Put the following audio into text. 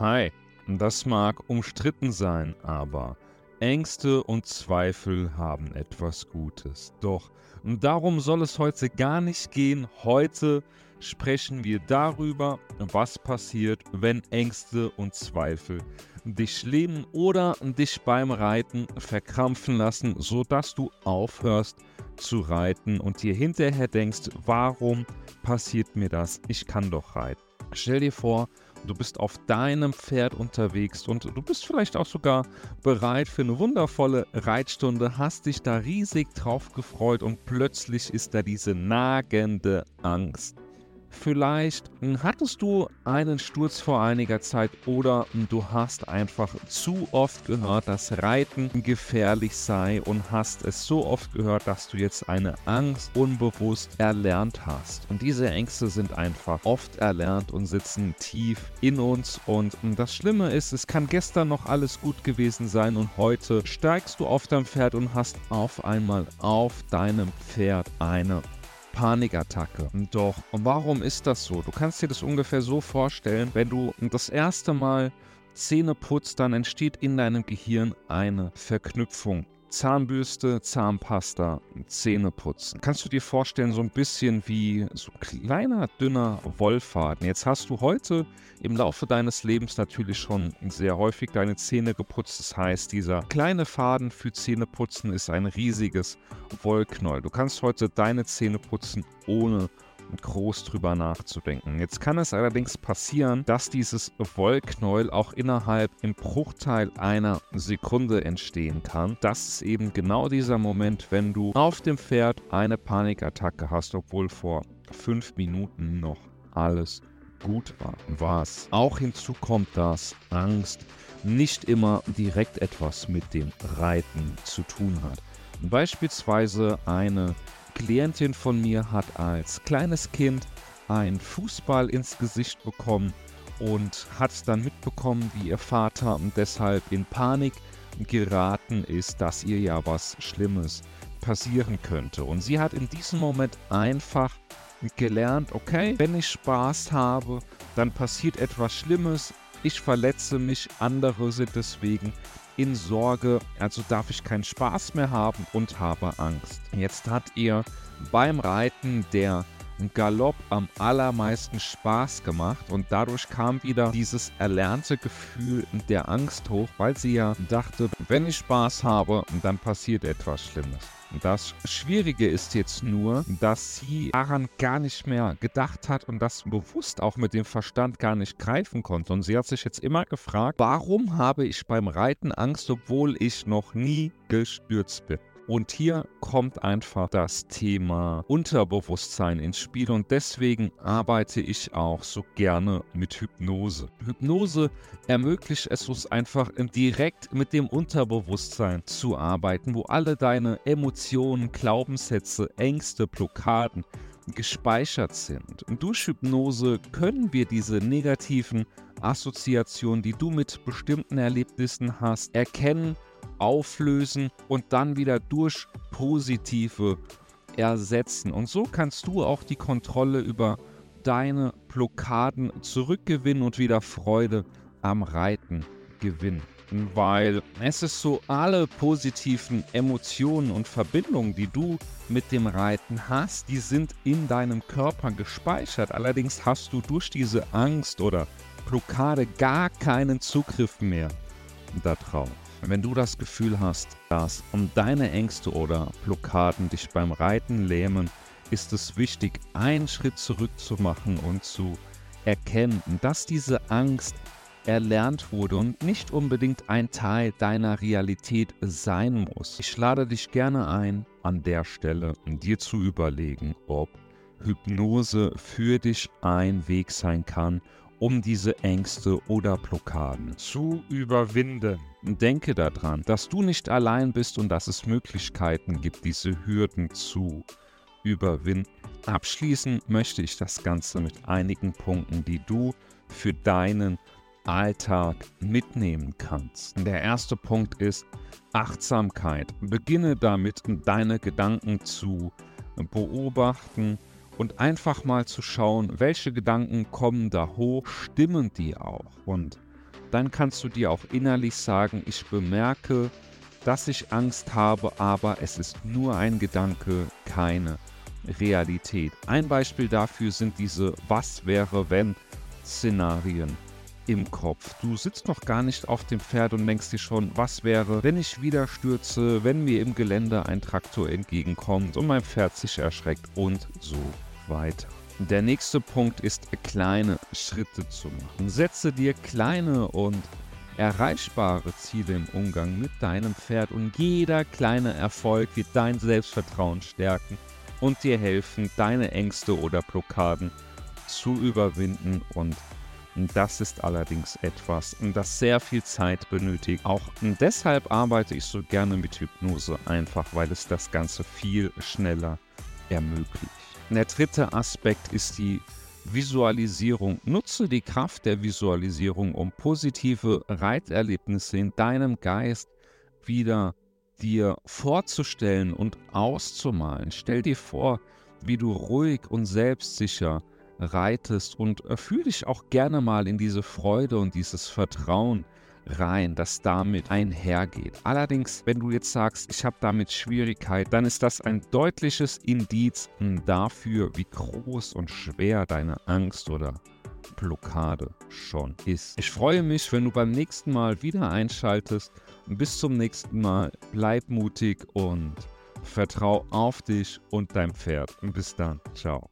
Hi, das mag umstritten sein, aber Ängste und Zweifel haben etwas Gutes. Doch darum soll es heute gar nicht gehen. Heute sprechen wir darüber, was passiert, wenn Ängste und Zweifel dich lähmen oder dich beim Reiten verkrampfen lassen, sodass du aufhörst zu reiten und dir hinterher denkst, warum passiert mir das? Ich kann doch reiten. Stell dir vor, du bist auf deinem Pferd unterwegs und du bist vielleicht auch sogar bereit für eine wundervolle Reitstunde, hast dich da riesig drauf gefreut und plötzlich ist da diese nagende Angst. Vielleicht hattest du einen Sturz vor einiger Zeit oder du hast einfach zu oft gehört, dass Reiten gefährlich sei und hast es so oft gehört, dass du jetzt eine Angst unbewusst erlernt hast. Und diese Ängste sind einfach oft erlernt und sitzen tief in uns. Und das Schlimme ist, es kann gestern noch alles gut gewesen sein und heute steigst du auf dein Pferd und hast auf einmal auf deinem Pferd eine Panikattacke. Doch warum ist das so? Du kannst dir das ungefähr so vorstellen, wenn du das erste Mal Zähne putzt, dann entsteht in deinem Gehirn eine Verknüpfung Zahnbürste, Zahnpasta, Zähneputzen. Kannst du dir vorstellen, so ein bisschen wie so kleiner, dünner Wollfaden. Jetzt hast du heute im Laufe deines Lebens natürlich schon sehr häufig deine Zähne geputzt. Das heißt, dieser kleine Faden für Zähneputzen ist ein riesiges Wollknäuel. Du kannst heute deine Zähne putzen ohne groß drüber nachzudenken. Jetzt kann es allerdings passieren, dass dieses Wollknäuel auch innerhalb im Bruchteil einer Sekunde entstehen kann. Das ist eben genau dieser Moment, wenn du auf dem Pferd eine Panikattacke hast, obwohl vor fünf Minuten noch alles gut war. Was auch hinzu kommt, dass Angst nicht immer direkt etwas mit dem Reiten zu tun hat. Beispielsweise eine Klientin von mir hat als kleines Kind einen Fußball ins Gesicht bekommen und hat dann mitbekommen, wie ihr Vater deshalb in Panik geraten ist, dass ihr ja was Schlimmes passieren könnte. Und sie hat in diesem Moment einfach gelernt, okay, wenn ich Spaß habe, dann passiert etwas Schlimmes, ich verletze mich, andere sind deswegen in Sorge, also darf ich keinen Spaß mehr haben und habe Angst. Jetzt hat ihr beim Reiten der Galopp am allermeisten Spaß gemacht und dadurch kam wieder dieses erlernte Gefühl der Angst hoch, weil sie ja dachte, wenn ich Spaß habe, dann passiert etwas Schlimmes. Das Schwierige ist jetzt nur, dass sie daran gar nicht mehr gedacht hat und das bewusst auch mit dem Verstand gar nicht greifen konnte. Und sie hat sich jetzt immer gefragt, warum habe ich beim Reiten Angst, obwohl ich noch nie gestürzt bin? Und hier kommt einfach das Thema Unterbewusstsein ins Spiel und deswegen arbeite ich auch so gerne mit Hypnose. Hypnose ermöglicht es uns einfach direkt mit dem Unterbewusstsein zu arbeiten, wo alle deine Emotionen, Glaubenssätze, Ängste, Blockaden gespeichert sind. Und durch Hypnose können wir diese negativen Assoziationen, die du mit bestimmten Erlebnissen hast, erkennen auflösen und dann wieder durch positive ersetzen. Und so kannst du auch die Kontrolle über deine Blockaden zurückgewinnen und wieder Freude am Reiten gewinnen. Weil es ist so, alle positiven Emotionen und Verbindungen, die du mit dem Reiten hast, die sind in deinem Körper gespeichert. Allerdings hast du durch diese Angst oder Blockade gar keinen Zugriff mehr darauf. Wenn du das Gefühl hast, dass um deine Ängste oder Blockaden dich beim Reiten lähmen, ist es wichtig, einen Schritt zurück zu machen und zu erkennen, dass diese Angst erlernt wurde und nicht unbedingt ein Teil deiner Realität sein muss. Ich lade dich gerne ein, an der Stelle dir zu überlegen, ob Hypnose für dich ein Weg sein kann, um diese Ängste oder Blockaden zu überwinden. Denke daran, dass du nicht allein bist und dass es Möglichkeiten gibt, diese Hürden zu überwinden. Abschließen möchte ich das Ganze mit einigen Punkten, die du für deinen Alltag mitnehmen kannst. Der erste Punkt ist Achtsamkeit. Beginne damit, deine Gedanken zu beobachten und einfach mal zu schauen, welche Gedanken kommen da hoch, stimmen die auch und dann kannst du dir auch innerlich sagen, ich bemerke, dass ich Angst habe, aber es ist nur ein Gedanke, keine Realität. Ein Beispiel dafür sind diese Was wäre wenn Szenarien im Kopf. Du sitzt noch gar nicht auf dem Pferd und denkst dir schon, was wäre, wenn ich wieder stürze, wenn mir im Gelände ein Traktor entgegenkommt und mein Pferd sich erschreckt und so weiter. Der nächste Punkt ist, kleine Schritte zu machen. Setze dir kleine und erreichbare Ziele im Umgang mit deinem Pferd und jeder kleine Erfolg wird dein Selbstvertrauen stärken und dir helfen, deine Ängste oder Blockaden zu überwinden und das ist allerdings etwas, das sehr viel Zeit benötigt. Auch deshalb arbeite ich so gerne mit Hypnose, einfach weil es das Ganze viel schneller ermöglicht. Der dritte Aspekt ist die Visualisierung. Nutze die Kraft der Visualisierung, um positive Reiterlebnisse in deinem Geist wieder dir vorzustellen und auszumalen. Stell dir vor, wie du ruhig und selbstsicher reitest und äh, fühl dich auch gerne mal in diese Freude und dieses Vertrauen rein, das damit einhergeht. Allerdings, wenn du jetzt sagst, ich habe damit Schwierigkeit, dann ist das ein deutliches Indiz dafür, wie groß und schwer deine Angst oder Blockade schon ist. Ich freue mich, wenn du beim nächsten Mal wieder einschaltest. Bis zum nächsten Mal. Bleib mutig und vertrau auf dich und dein Pferd. Bis dann. Ciao.